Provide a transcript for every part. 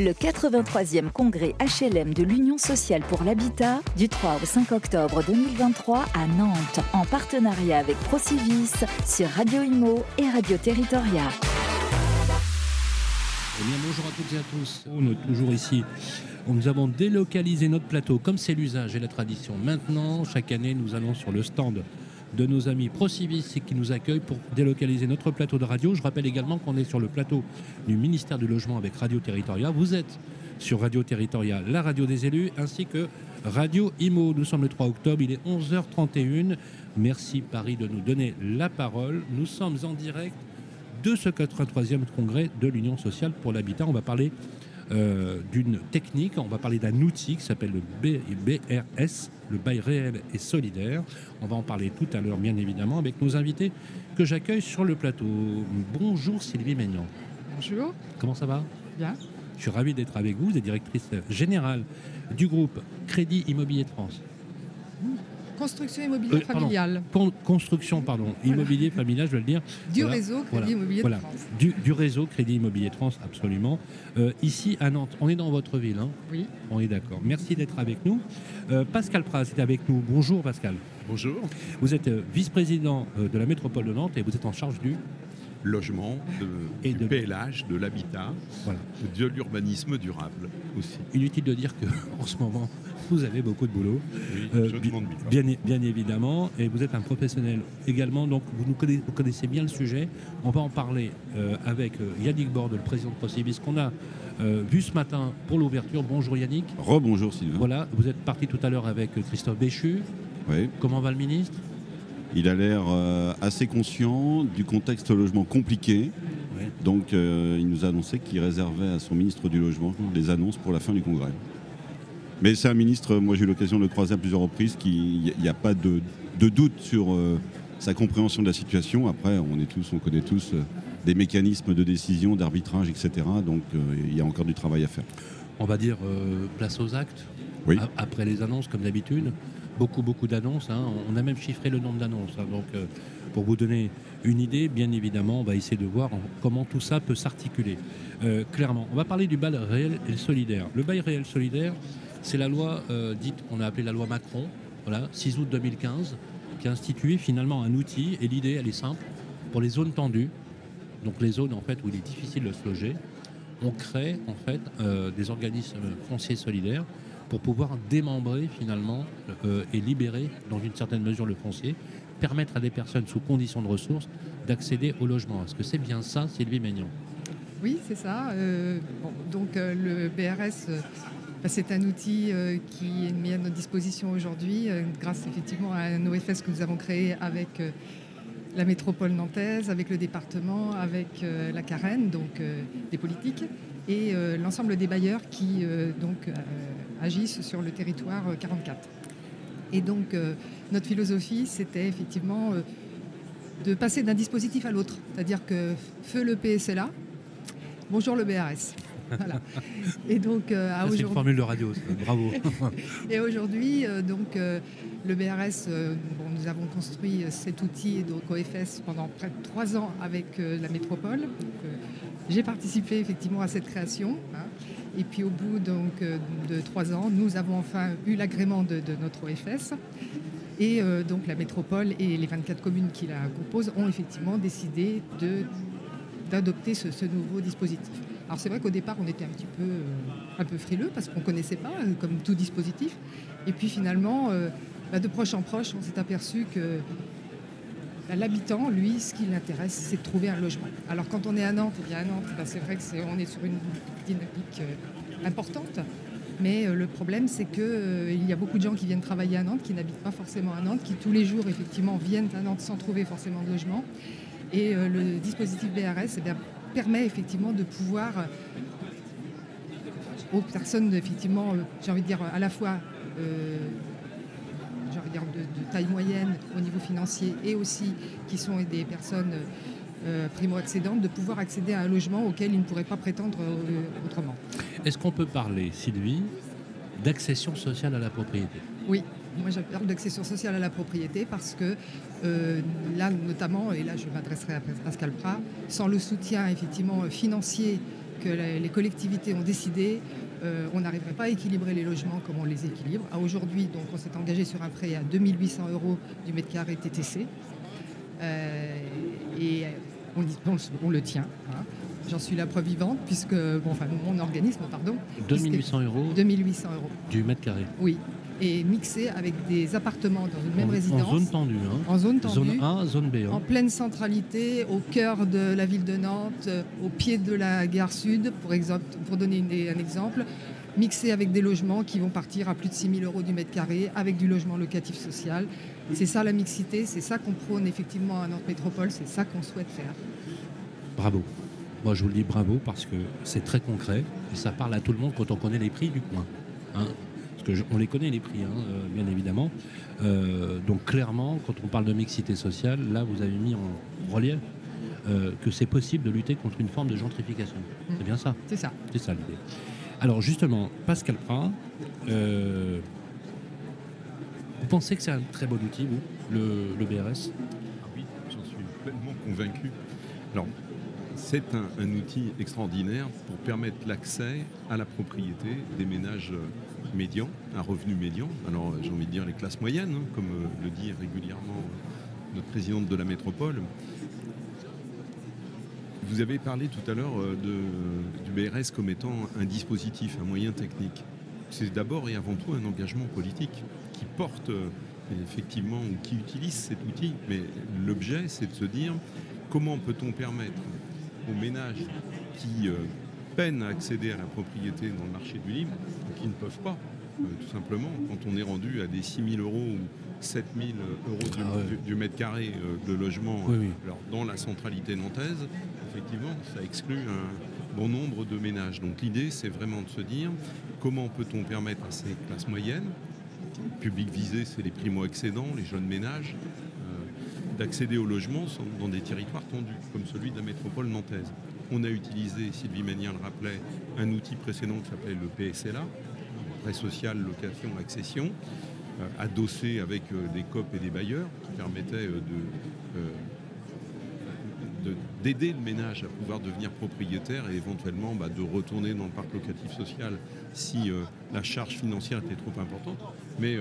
Le 83e congrès HLM de l'Union sociale pour l'habitat du 3 au 5 octobre 2023 à Nantes en partenariat avec Procivis sur Radio Imo et Radio Territoria. Eh bonjour à toutes et à tous. Est toujours ici. Nous avons délocalisé notre plateau comme c'est l'usage et la tradition. Maintenant, chaque année, nous allons sur le stand de nos amis Procivis qui nous accueillent pour délocaliser notre plateau de radio. Je rappelle également qu'on est sur le plateau du ministère du Logement avec Radio Territoria. Vous êtes sur Radio Territoria, la radio des élus, ainsi que Radio Imo. Nous sommes le 3 octobre, il est 11h31. Merci Paris de nous donner la parole. Nous sommes en direct de ce 83e congrès de l'Union sociale pour l'habitat. On va parler euh, d'une technique, on va parler d'un outil qui s'appelle le BRS, le bail réel et solidaire. On va en parler tout à l'heure, bien évidemment, avec nos invités que j'accueille sur le plateau. Bonjour Sylvie Maignan. Bonjour. Comment ça va? Bien. Je suis ravi d'être avec vous. Vous êtes directrice générale du groupe Crédit Immobilier de France. Construction immobilière Euh, pardon. familiale. Con- construction, pardon, immobilier familial, je vais le dire. Du Voilà. réseau Crédit Voilà. Immobilier Voilà. de France. Du, du réseau Crédit Immobilier de France, absolument. Euh, ici à Nantes, on est dans votre ville, hein Oui. on est d'accord. Merci d'être avec nous. Euh, Pascal Pras est avec nous. Bonjour Pascal. Bonjour. Vous êtes euh, vice-président euh, de la métropole de Nantes et vous êtes en charge du... Logement, de, Et du de- PLH, de l'habitat, Voilà. de l'urbanisme durable aussi. Inutile de dire qu'en ce moment, vous avez beaucoup de boulot. Oui, Euh, je bi- demande bien. Bien, évidemment, et vous êtes un professionnel également, donc vous, nous connaissez, vous connaissez bien le sujet. On va en parler euh, avec euh, Yannick Borde, le président de Procivis, qu'on a euh, vu ce matin pour l'ouverture. Bonjour Yannick. Rebonjour Sylvain. Voilà, vous êtes parti tout à l'heure avec euh, Christophe Béchu. Oui. Comment va le ministre? Il a l'air euh, assez conscient du contexte logement compliqué. Donc euh, il nous a annoncé qu'il réservait à son ministre du Logement des annonces pour la fin du congrès. Mais c'est un ministre, moi j'ai eu l'occasion de le croiser à plusieurs reprises, qui- il n'y a pas de, de doute sur euh, sa compréhension de la situation. Après, on est tous, on connaît tous euh, des mécanismes de décision, d'arbitrage, etc. Donc euh, il y a encore du travail à faire. On va dire place aux actes. Oui. Après les annonces, comme d'habitude. Beaucoup, beaucoup d'annonces. hein. On a même chiffré le nombre d'annonces. hein. Donc, euh, pour vous donner une idée, bien évidemment, on va essayer de voir en- comment tout ça peut s'articuler. Euh, clairement, on va parler du bail réel et solidaire. Le bail réel solidaire, c'est la loi euh, dite, on a appelé la loi Macron, voilà, 6 août 2015, qui a institué finalement un outil. Et l'idée, elle est simple. Pour les zones tendues, donc les zones en fait où il est difficile de se loger, on crée en fait des organismes fonciers solidaires pour pouvoir démembrer finalement euh, et libérer dans une certaine mesure le foncier, permettre à des personnes sous conditions de ressources d'accéder au logement. Est-ce que c'est bien ça, Sylvie Maignan? Oui, c'est ça. Euh, donc euh, le BRS, bah, c'est un outil qui est mis à notre disposition aujourd'hui grâce effectivement à un OFS que nous avons créé avec la métropole nantaise, avec le département, avec la Carène, donc des politiques, et euh, l'ensemble des bailleurs qui euh, donc euh, agissent sur le territoire euh, 44. Et donc notre philosophie, c'était effectivement de passer d'un dispositif à l'autre, c'est-à-dire que feu le PSLA, bonjour le BRS. Voilà. Et donc euh, C'est une aujourd'hui. formule de radio, ça. bravo. Et aujourd'hui, euh, donc, euh, le BRS, bon, nous avons construit cet outil donc, OFS pendant près de trois ans avec la métropole. J'ai participé effectivement à cette création. hein. Et puis au bout donc, de trois ans, nous avons enfin eu l'agrément de, de notre OFS. Et euh, donc la métropole et les 24 communes qui la composent ont effectivement décidé d'adopter ce, ce nouveau dispositif. Alors c'est vrai qu'au départ on était un petit peu, euh, un peu frileux parce qu'on ne connaissait pas, euh, comme tout dispositif. Et puis finalement, euh, bah, de proche en proche, on s'est aperçu que bah, l'habitant, lui, ce qui l'intéresse, c'est de trouver un logement. Alors quand on est à Nantes, eh bien à Nantes, bah, c'est vrai qu'on est sur une dynamique importante. Mais le problème, c'est qu'il y a beaucoup de gens qui viennent travailler à Nantes, qui n'habitent pas forcément à Nantes, qui tous les jours, effectivement, viennent à Nantes sans trouver forcément de logement. Et le dispositif BRS eh bien, permet effectivement de pouvoir euh, aux personnes, effectivement, euh, j'ai envie de dire, à la fois euh, j'ai envie de, dire, de, de taille moyenne au niveau financier et aussi qui sont des personnes euh, primo-accédantes, de pouvoir accéder à un logement auquel ils ne pourraient pas prétendre euh, autrement. Est-ce qu'on peut parler, Sylvie, d'accession sociale à la propriété? Oui, moi je parle d'accession sociale à la propriété parce que euh, là notamment, et là je m'adresserai à Pascal Prat, sans le soutien effectivement financier que les collectivités ont décidé, euh, on n'arriverait pas à équilibrer les logements comme on les équilibre. À aujourd'hui, donc, on s'est engagé sur un prêt à 2800 euros du mètre carré TTC. Euh, et on, on le tient. hein. J'en suis la preuve vivante, puisque, bon, enfin, mon organisme, pardon, 2800 euros 2800 euros, du mètre carré. oui. Et mixé avec des appartements dans une même en, résidence. en zone tendue. Hein. en zone tendue. Zone A, zone B. hein. En pleine centralité, au cœur de la ville de Nantes, euh, au pied de la gare sud, pour, exemple, pour donner une- un exemple, mixé avec des logements qui vont partir à plus de 6 000 euros du mètre carré, avec du logement locatif social. C'est ça la mixité, c'est ça qu'on prône effectivement à Nantes Métropole, c'est ça qu'on souhaite faire. Bravo. Moi, je vous le dis bravo parce que c'est très concret et ça parle à tout le monde quand on connaît les prix du coin. hein. Parce que je- on les connaît les prix, hein, euh, bien évidemment. Euh, donc clairement, quand on parle de mixité sociale, là, vous avez mis en relief euh, que c'est possible de lutter contre une forme de gentrification. C'est bien ça? C'est ça. C'est ça l'idée. Alors justement, Pascal Prat, euh, vous pensez que c'est un très bon outil, vous, le, le BRS Ah oui, j'en suis pleinement convaincu. Alors, c'est un, un outil extraordinaire pour permettre l'accès à la propriété des ménages médians, à revenu médian. Alors, j'ai envie de dire les classes moyennes, hein, comme euh, le dit régulièrement euh, notre présidente de la métropole. Vous avez parlé tout à l'heure euh, du BRS comme étant un dispositif, un moyen technique. C'est d'abord et avant tout un engagement politique qui porte effectivement ou qui utilise cet outil. Mais l'objet, c'est de se dire comment peut-on permettre aux ménages qui peinent à accéder à la propriété dans le marché du libre, ou qui ne peuvent pas, euh, tout simplement, quand on est rendu à des 6 000 euros ou 7 000 euros du, Ah ouais. du- du mètre carré euh, de logement Oui, oui. alors, dans la centralité nantaise, effectivement, ça exclut un bon nombre de ménages. Donc l'idée, c'est vraiment de se dire comment peut-on permettre à ces classes moyennes, public visé, c'est les primo-accédants, les jeunes ménages, euh, d'accéder au logement dans des territoires tendus, comme celui de la métropole nantaise. On a utilisé, Sylvie Ménien le rappelait, un outil précédent qui s'appelait le PSLA, social, location, accession, euh, adossé avec euh, des COP et des bailleurs, qui permettaient euh, de, de- d'aider le ménage à pouvoir devenir propriétaire et éventuellement bah, de retourner dans le parc locatif social si la charge financière était trop importante. Mais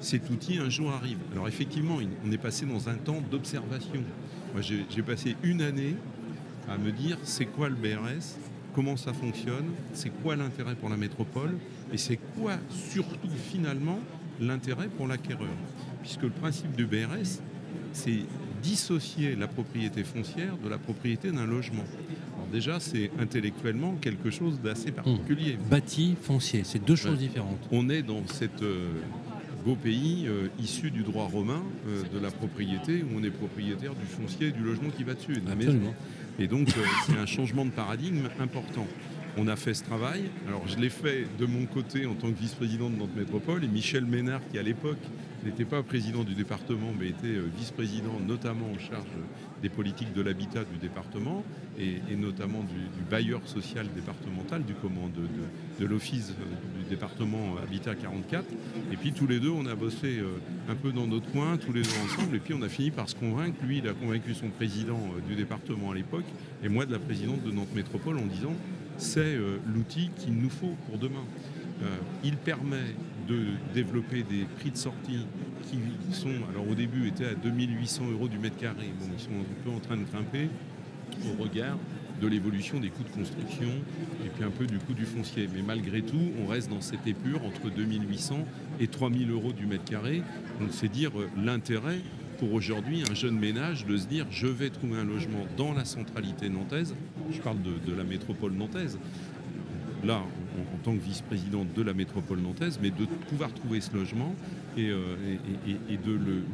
cet outil un jour arrive. Alors effectivement, on est passé dans un temps d'observation. Moi, j'ai passé une année à me dire c'est quoi le BRS, comment ça fonctionne, c'est quoi l'intérêt pour la métropole? Et c'est quoi surtout finalement l'intérêt pour l'acquéreur? Puisque le principe du BRS, c'est dissocier la propriété foncière de la propriété d'un logement. Alors déjà, c'est intellectuellement quelque chose d'assez particulier. Bâti, foncier, c'est deux choses Ouais. différentes. On est dans cet euh, beau pays euh, issu du droit romain euh, de la propriété, où on est propriétaire du foncier et du logement qui va dessus, et de la maison. Et donc, euh, c'est un changement de paradigme important. On a fait ce travail. Alors, je l'ai fait de mon côté en tant que vice-président de Nantes Métropole. Et Michel Ménard, qui à l'époque n'était pas président du département, mais était euh, vice-président, notamment en charge des politiques de l'habitat du département, et, notamment du, bailleur social départemental, du command de, de- l'office euh, du département Habitat 44. Et puis, tous les deux, on a bossé euh, un peu dans notre coin, tous les deux ensemble. Et puis, on a fini par se convaincre. Lui, il a convaincu son président du département à l'époque, et moi de la présidente de Nantes Métropole, en disant c'est euh, l'outil qu'il nous faut pour demain. Euh, il permet de développer des prix de sortie qui sont, alors au début, étaient à 2800 euros du mètre carré. Bon, ils sont un peu en train de grimper au regard de l'évolution des coûts de construction et puis un peu du coût du foncier. Mais malgré tout, on reste dans cette épure entre 2800 et 3000 euros du mètre carré. Donc c'est dire euh, l'intérêt pour aujourd'hui un jeune ménage de se dire je vais trouver un logement dans la centralité nantaise. Je parle de, la métropole nantaise. Là, en, tant que vice-présidente de la métropole nantaise, mais de pouvoir trouver ce logement et, euh,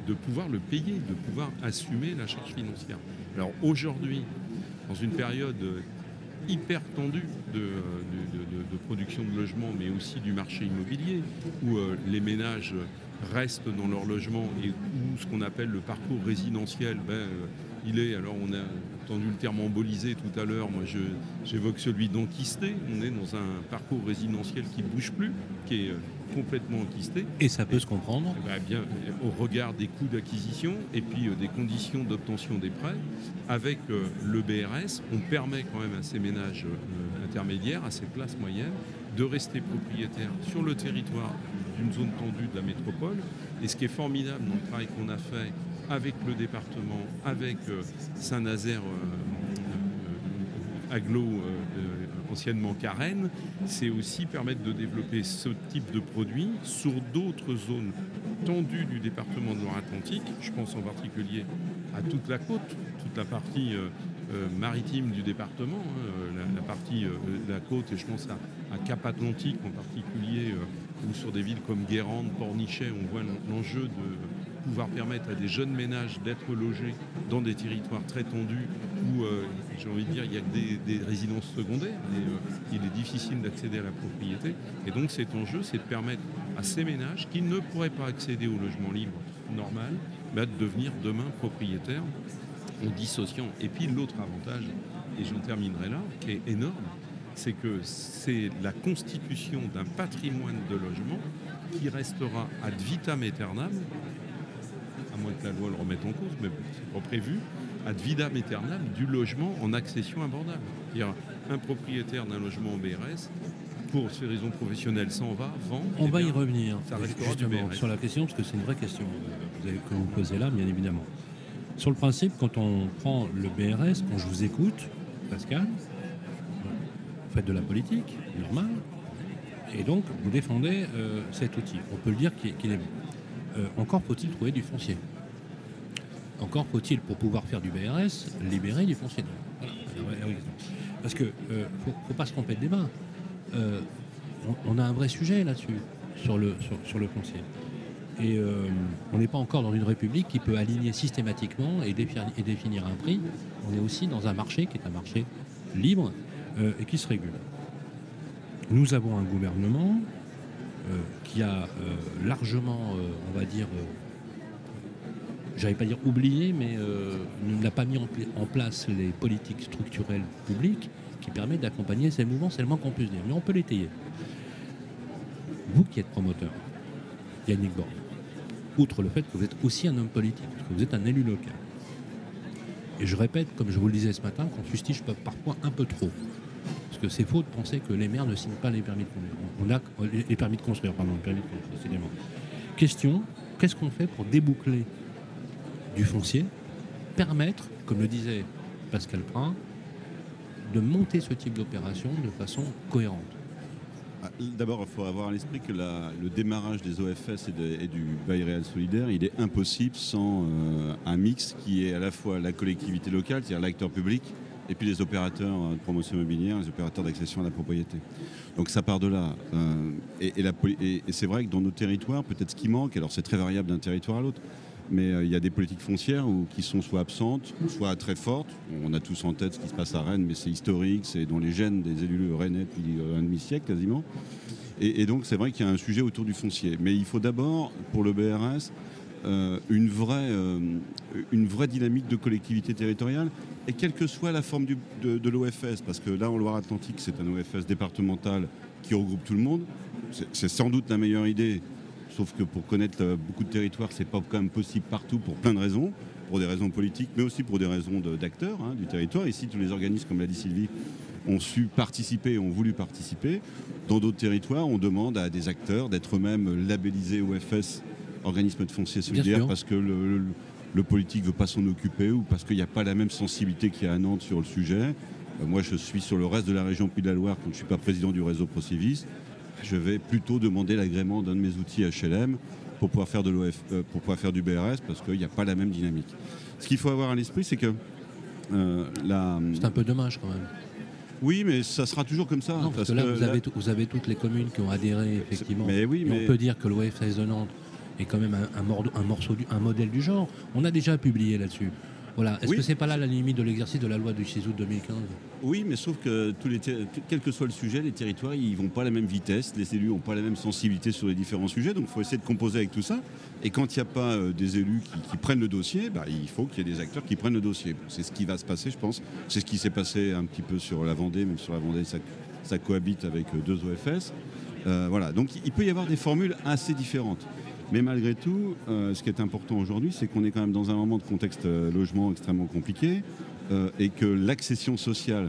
de, pouvoir le payer, de pouvoir assumer la charge financière. Alors aujourd'hui, dans une période euh, hyper tendue de, euh, de- production de logements, mais aussi du marché immobilier, où les ménages restent dans leur logement et où ce qu'on appelle le parcours résidentiel, ben, il est, alors on a entendu le terme embolisé tout à l'heure. Moi, j'évoque celui d'enquisté. On est dans un parcours résidentiel qui ne bouge plus, qui est euh, complètement enquisté. Et ça peut se comprendre eh ben, bien, Au regard des coûts d'acquisition et puis euh, des conditions d'obtention des prêts, avec euh, le BRS, on permet quand même à ces ménages intermédiaires, à ces classes moyennes, de rester propriétaires sur le territoire d'une zone tendue de la métropole. Et ce qui est formidable dans le travail qu'on a fait avec le département, avec euh, Saint-Nazaire euh, euh, Aglo, anciennement Carène, c'est aussi permettre de développer ce type de produit sur d'autres zones tendues du département de Loire-Atlantique. Je pense en particulier à toute la côte, toute la partie maritime du département, hein, la, partie de la côte, et je pense à, à Cap Atlantique en particulier, ou sur des villes comme Guérande, Pornichet, on voit l'enjeu de pouvoir permettre à des jeunes ménages d'être logés dans des territoires très tendus où, euh, j'ai envie de dire, il y a que des, résidences secondaires et euh, il est difficile d'accéder à la propriété. Et donc cet enjeu, c'est de permettre à ces ménages qui ne pourraient pas accéder au logement libre normal, bah, de devenir demain propriétaires en dissociant. Et puis l'autre avantage, et j'en terminerai là, qui est énorme, c'est que c'est la constitution d'un patrimoine de logement qui restera ad vitam aeternam, moins que la loi le remette en cause, mais c'est pas prévu, ad vitam aeternam du logement en accession abordable. C'est-à-dire un propriétaire d'un logement en BRS, pour ses raisons professionnelles, s'en va, vend. On va y revenir justement sur la question, parce que c'est une vraie question euh, que vous posez là, bien évidemment. Sur le principe, quand on prend le BRS, quand je vous écoute, Pascal, faites de la politique, normal, et donc vous défendez euh, cet outil. On peut le dire qu'il est bon. Euh, encore faut-il trouver du foncier. Encore faut-il, pour pouvoir faire du BRS, libérer du foncier. Parce que euh, faut, pas se tromper de débat. On, a un vrai sujet là-dessus, sur le, sur, foncier. Et on n'est pas encore dans une république qui peut aligner systématiquement et définir un prix. On est aussi dans un marché qui est un marché libre euh, et qui se régule. Nous avons un gouvernement euh, qui a euh, largement, on va dire, j'allais pas dire oublié, mais n'a pas mis en, place les politiques structurelles publiques qui permettent d'accompagner ces mouvements, c'est le moins qu'on puisse dire. Mais on peut l'étayer. Vous qui êtes promoteur, Yannick Borg, outre le fait que vous êtes aussi un homme politique, que vous êtes un élu local, et je répète, comme je vous le disais ce matin, qu'on fustige parfois un peu trop parce que c'est faux de penser que les maires ne signent pas les permis de construire. On a les permis de construire, pardon, les permis de construire, Question, qu'est-ce qu'on fait pour déboucler du foncier, permettre, comme le disait Pascal Prin, de monter ce type d'opération de façon cohérente ah, D'abord, il faut avoir à l'esprit que le démarrage des OFS et, du bail réel solidaire, il est impossible sans euh, un mix qui est à la fois la collectivité locale, c'est-à-dire l'acteur public, et puis les opérateurs de promotion immobilière, les opérateurs d'accession à la propriété. Donc ça part de là. Euh, et, c'est vrai que dans nos territoires, peut-être ce qui manque, alors c'est très variable d'un territoire à l'autre, mais euh, il y a des politiques foncières qui sont soit absentes, soit très fortes. On a tous en tête ce qui se passe à Rennes, mais c'est historique, c'est dans les gènes des élus rennais depuis un demi-siècle quasiment. Et, donc c'est vrai qu'il y a un sujet autour du foncier. Mais il faut d'abord, pour le BRS, euh, une, vraie, une vraie dynamique de collectivité territoriale et quelle que soit la forme de, l'OFS, parce que là en Loire-Atlantique c'est un OFS départemental qui regroupe tout le monde, c'est sans doute la meilleure idée, sauf que pour connaître euh, beaucoup de territoires c'est pas quand même possible partout pour plein de raisons, pour des raisons politiques mais aussi pour des raisons d'acteurs hein, du territoire. Ici tous les organismes comme l'a dit Sylvie ont su participer, ont voulu participer. Dans d'autres territoires on demande à des acteurs d'être eux-mêmes labellisés OFS, organisme de foncier solidaire, parce que le le politique ne veut pas s'en occuper ou parce qu'il n'y a pas la même sensibilité qu'il y a à Nantes sur le sujet. Euh, moi, je suis sur le reste de la région Puy de la Loire quand je ne suis pas président du réseau Procivis. Je vais plutôt demander l'agrément d'un de mes outils HLM pour pouvoir faire, de l'OF, euh, pour pouvoir faire du BRS parce qu'il n'y a pas la même dynamique. Ce qu'il faut avoir à l'esprit, c'est que euh, C'est un peu dommage quand même. Oui, mais ça sera toujours comme ça. parce, que là, vous, Avez vous, avez toutes les communes qui ont adhéré, effectivement. Mais oui, mais... on peut dire que l'OFS de Nantes est quand même un, un, morceau un modèle du genre. On a déjà publié là-dessus. Voilà. Est-ce Oui. que c'est pas là la limite de l'exercice de la loi du 6 août 2015 Oui, mais sauf que tous les ter- quel que soit le sujet, les territoires, ils vont pas à la même vitesse, les élus n'ont pas la même sensibilité sur les différents sujets, donc il faut essayer de composer avec tout ça. Et quand il n'y a pas euh, des élus qui, qui prennent le dossier, bah, il faut qu'il y ait des acteurs qui prennent le dossier. Bon, c'est ce qui va se passer, je pense. C'est ce qui s'est passé un petit peu sur la Vendée, même sur la Vendée, ça, ça cohabite avec euh, deux OFS. Euh, voilà, donc il peut y avoir des formules assez différentes. Mais malgré tout, euh, ce qui est important aujourd'hui, c'est qu'on est quand même dans un moment de contexte euh, logement extrêmement compliqué euh, et que l'accession sociale,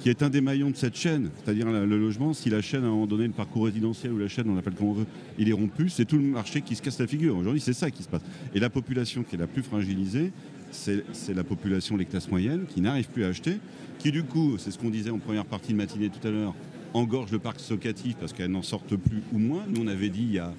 qui est un des maillons de cette chaîne, c'est-à-dire le logement, si la chaîne à un moment donné, le parcours résidentiel ou la chaîne, on l'appelle comme on veut, il est rompu, c'est tout le marché qui se casse la figure. Aujourd'hui, c'est ça qui se passe. Et la population qui est la plus fragilisée, c'est la population, les classes moyennes, qui n'arrivent plus à acheter, qui du coup, c'est ce qu'on disait en première partie de matinée tout à l'heure, engorge le parc locatif parce qu'elles n'en sortent plus ou moins. Nous, on avait dit il y a,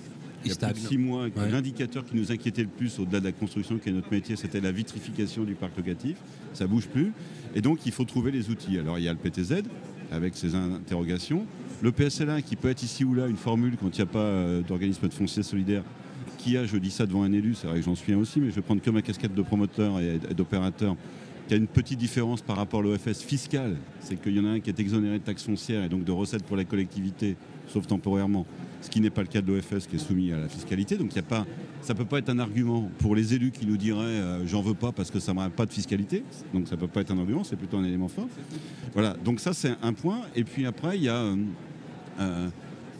il y a plus de six mois Ouais. l'indicateur qui nous inquiétait le plus au-delà de la construction, qui est notre métier, c'était la vitrification du parc locatif. Ça bouge plus. Et donc, il faut trouver les outils. Alors, il y a le PTZ avec ses interrogations. Le PSLA qui peut être ici ou là une formule quand il n'y a pas euh, d'organisme de foncier solidaire qui a, je dis ça devant un élu, c'est vrai que j'en suis un aussi, mais je vais prendre que ma casquette de promoteur et et d'opérateur, qui a une petite différence par rapport à l'OFS fiscal, c'est qu'il y en a un qui est exonéré de taxes foncières et donc de recettes pour la collectivité, sauf temporairement, ce qui n'est pas le cas de l'OFS qui est soumis à la fiscalité. Donc y a pas, ça ne peut pas être un argument pour les élus qui nous diraient euh, j'en veux pas parce que ça ne pas de fiscalité. Donc ça ne peut pas être un argument, c'est plutôt un élément fort. Voilà, donc ça c'est un point. Et puis après, il y a... euh, euh,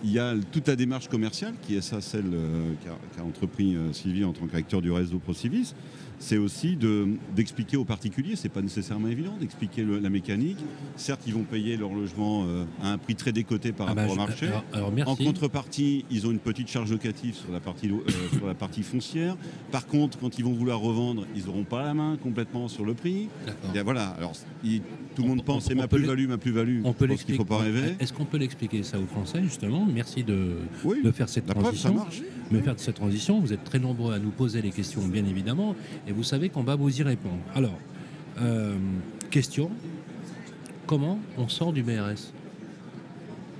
il y a toute la démarche commerciale, qui est ça, celle euh, qu'a entrepris euh, Sylvie en tant qu'acteur du réseau ProCivis. C'est aussi de- d'expliquer aux particuliers, c'est pas nécessairement évident, d'expliquer la mécanique. Certes, ils vont payer leur logement euh, à un prix très décoté par Ah bah, rapport au marché. alors- alors, merci. En contrepartie, ils ont une petite charge locative sur la partie, lo- euh, sur la partie foncière. Par contre, quand ils vont vouloir revendre, ils n'auront pas la main complètement sur le prix. Voilà. Alors, il- tout le On- monde pense c'est ma plus-value, ma plus-value. On peut l'expliquer. ne faut pas rêver. Est-ce qu'on peut l'expliquer ça aux Français justement Merci de, Oui, de faire cette la preuve, ça transition. marche. de faire cette transition. Vous êtes très nombreux à nous poser les questions, bien évidemment, et vous savez qu'on va vous y répondre. Alors, euh, question comment on sort du BRS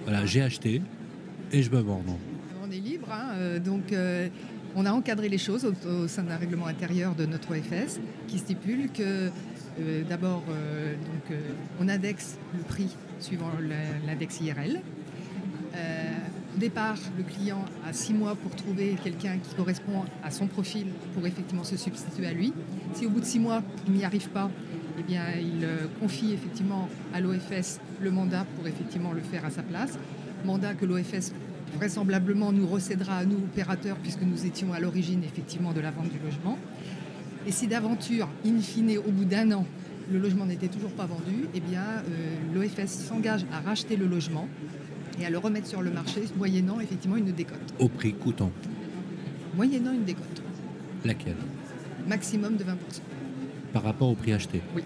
Voilà, j'ai acheté et je me vends. non On est libre, hein, euh, donc euh, on a encadré les choses au, au sein d'un règlement intérieur de notre OFS qui stipule que euh, d'abord euh, donc, euh, on indexe le prix suivant l'index IRL. Au départ, le client a six mois pour trouver quelqu'un qui correspond à son profil pour effectivement se substituer à lui. Si au bout de six mois, il n'y arrive pas, eh il euh, confie effectivement à l'OFS le mandat pour effectivement le faire à sa place. Mandat que l'OFS vraisemblablement nous recédera à nous, opérateurs, puisque nous étions à l'origine effectivement de la vente du logement. Et si d'aventure, in fine, au bout d'un an, le logement n'était toujours pas vendu, eh euh, l'OFS s'engage à racheter le logement et à le remettre sur le marché, moyennant effectivement une décote. Au prix coûtant. Moyennant une décote, Laquelle? Maximum de 20%. Par rapport au prix acheté? Oui.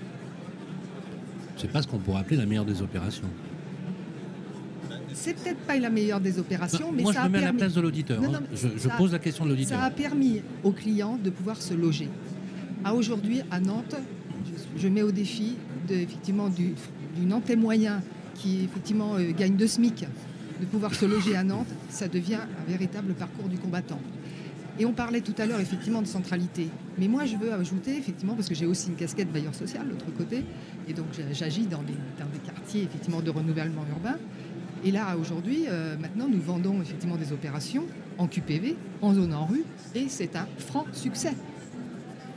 C'est pas ce qu'on pourrait appeler la meilleure des opérations. C'est peut-être pas la meilleure des opérations, mais Moi, ça je me a mets à la permis- place de l'auditeur. Hein. je pose la question de l'auditeur. Ça a permis aux clients de pouvoir se loger. À aujourd'hui, à Nantes, je, je mets au défi de, effectivement, du, du Nantais moyen qui effectivement euh, gagne deux SMIC de pouvoir se loger à Nantes, ça devient un véritable parcours du combattant. Et on parlait tout à l'heure effectivement de centralité. Mais moi, je veux ajouter effectivement, parce que j'ai aussi une casquette bailleur social de l'autre côté, et donc j'a- j'agis dans des, dans quartiers effectivement de renouvellement urbain. Et là, aujourd'hui, euh, maintenant, nous vendons effectivement des opérations en QPV, en zone en rue, et c'est un franc succès.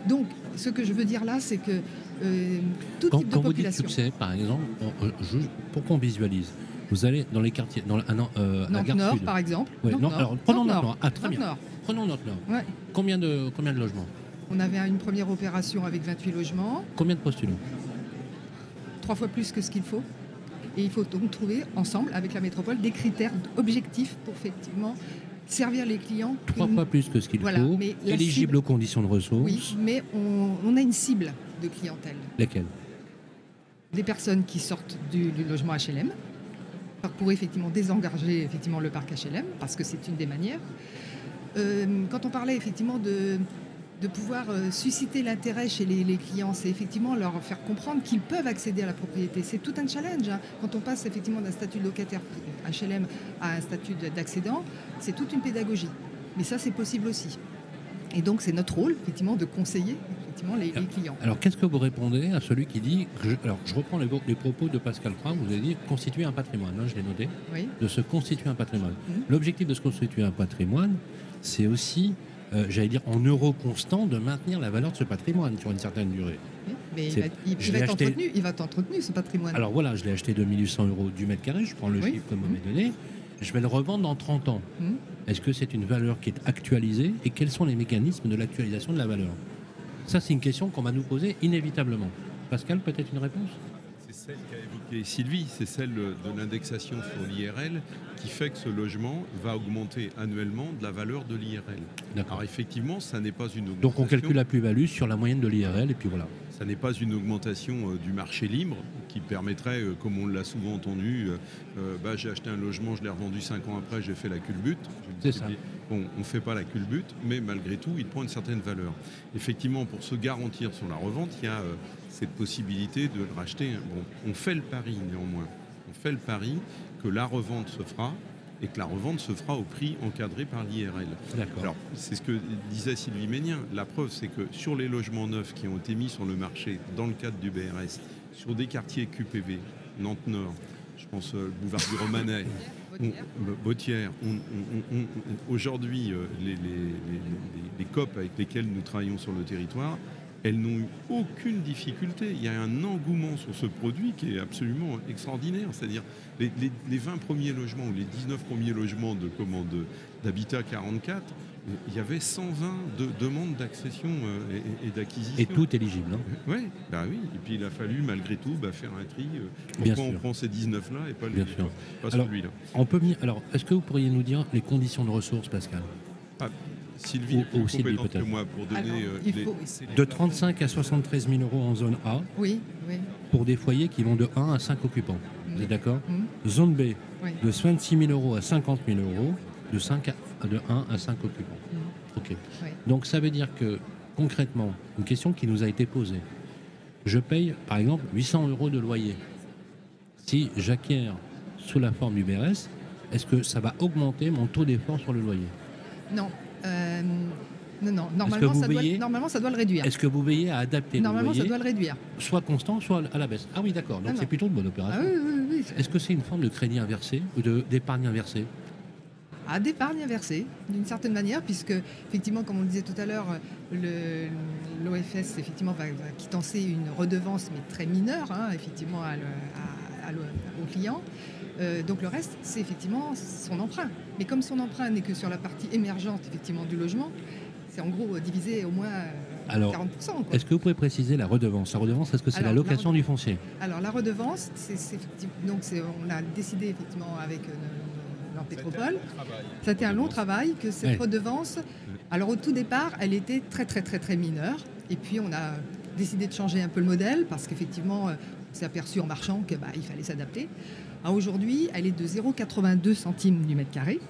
Donc, ce que je veux dire là, c'est que euh, tout Quand, type de quand vous dites succès, par exemple, on- euh, je- pour qu'on visualise, vous allez dans les quartiers, dans la, ah non, euh, Gare Nord Sud. par exemple, Ouais, Nantes non, Nord. alors, prenons Nantes Nord. Ah, très bien. Nord. Prenons notre Nord. Ouais. Combien de, combien de logements On avait une première opération avec 28 logements, Combien de postulants trois fois plus que ce qu'il faut. Et il faut donc trouver ensemble, avec la métropole, des critères objectifs pour effectivement servir les clients. Trois fois plus que ce qu'il Voilà, faut, éligible cible- aux conditions de ressources. Oui, mais on, on a une cible de clientèle. Lesquelles? Des personnes qui sortent du, du logement HLM pour effectivement désengager effectivement le parc HLM, parce que c'est une des manières. Euh, quand on parlait effectivement de, de pouvoir euh, susciter l'intérêt chez les, les clients, c'est effectivement leur faire comprendre qu'ils peuvent accéder à la propriété. C'est tout un challenge. hein. Quand on passe effectivement d'un statut de locataire HLM à un statut d'accédant, c'est toute une pédagogie. Mais ça, c'est possible aussi. Et donc, c'est notre rôle, effectivement, de conseiller effectivement les, les clients. Alors, qu'est-ce que vous répondez à celui qui dit. je- alors, je reprends les, propos de Pascal Cram, vous avez dit constituer un patrimoine, hein, je l'ai noté, Oui. de se constituer un patrimoine. Mhm. L'objectif de se constituer un patrimoine, c'est aussi, euh, j'allais dire, en euros constants, de maintenir la valeur de ce patrimoine sur une certaine durée. oui. Mais il va, être- il- je il va l'ai être acheté- entretenu, il va être entretenu ce patrimoine. Alors voilà, je l'ai acheté 2800 euros du mètre carré, je prends le Oui. chiffre que vous m'avez donné, je vais le revendre dans 30 ans. Mhm. Est-ce que c'est une valeur qui est actualisée et quels sont les mécanismes de l'actualisation de la valeur? Ça, c'est une question qu'on va nous poser inévitablement. Pascal, peut-être une réponse? C'est celle qu'a évoquée Sylvie, c'est celle de l'indexation sur l'IRL qui fait que ce logement va augmenter annuellement de la valeur de l'IRL. D'accord. Alors effectivement, ça n'est pas une augmentation. Donc on calcule la plus-value sur la moyenne de l'IRL et puis voilà. Ça n'est pas une augmentation euh, du marché libre qui permettrait, euh, comme on l'a souvent entendu, euh, bah, j'ai acheté un logement, je l'ai revendu 5 ans après, j'ai fait la culbute. C'est ça. Bon, on ne fait pas la culbute, mais malgré tout, il prend une certaine valeur. Effectivement, pour se garantir sur la revente, il y a euh, cette possibilité de le racheter. Bon, on fait le pari néanmoins. On fait le pari que la revente se fera et que la revente se fera au prix encadré par l'IRL. Alors, c'est ce que disait Sylvie Ménien. La preuve, c'est que sur les logements neufs qui ont été mis sur le marché dans le cadre du BRS, sur des quartiers QPV, Nantes-Nord, je pense euh, le boulevard du Romanet, on- euh, Bautière, aujourd'hui, euh, les, les- les- les- les COP avec lesquels nous travaillons sur le territoire, elles n'ont eu aucune difficulté. Il y a un engouement sur ce produit qui est absolument extraordinaire. C'est-à-dire les, les- les 20 premiers logements ou les 19 premiers logements de commande d'Habitat 44, euh, il y avait 120 de- demandes d'accession euh, et, d'acquisition. Et tout éligible. hein. Oui, bah oui. Et puis il a fallu malgré tout bah, faire un tri. euh, Bien pourquoi on sûr. prend ces 19-là et pas, les, Bien sûr. pas celui-là? On peut venir- Alors, est-ce que vous pourriez nous dire les conditions de ressources, Pascal? Sylvie Ou- est plus ou Sylvie, compétente que peut-être. moi pour donner Alors, euh, les- faut- De 35 à 73 000 euros en zone A Oui, oui. pour des foyers qui vont de 1 à 5 occupants. Vous êtes d'accord Mhm. Zone B, Oui. de 26 000 euros à 50 000 euros, de, 5 à, de 1 à 5 occupants. Ok. Oui. Donc ça veut dire que, concrètement, une question qui nous a été posée. Je paye, par exemple, 800 euros de loyer. Si j'acquiers sous la forme du BRS, est-ce que ça va augmenter mon taux d'effort sur le loyer? Non. Euh, non, non. Normalement, ça doit, veillez- normalement, ça doit le réduire. Est-ce que vous veillez à adapter Normalement, le ça doit le réduire. soit constant, soit à la baisse Ah oui, d'accord. Donc Ah c'est plutôt une bonne opération. Ah oui, oui, oui. Est-ce que c'est une forme de crédit inversé ou d'épargne inversée à d'épargne inversée, d'une certaine manière, puisque, effectivement, comme on le disait tout à l'heure, l'OFS effectivement, va, va quittancer une redevance, mais très mineure, hein, effectivement, à le- à- à le- au client. Euh, donc le reste, c'est effectivement son emprunt. Mais comme son emprunt n'est que sur la partie émergente, effectivement, du logement, c'est en gros divisé au moins euh, Alors, 40%. quoi. Est-ce que vous pouvez préciser la redevance? La redevance, est-ce que c'est la location du foncier? Alors la redevance, c'est c'est effectivement- donc c'est- on a décidé effectivement avec euh, Métropole. Ça a été un long travail que cette Ouais. redevance. Alors au tout départ, elle était très très très très mineure. Et puis on a décidé de changer un peu le modèle parce qu'effectivement, euh, on s'est aperçu en marchant qu'il fallait s'adapter. À Aujourd'hui, elle est de 0,82 centimes du mètre carré.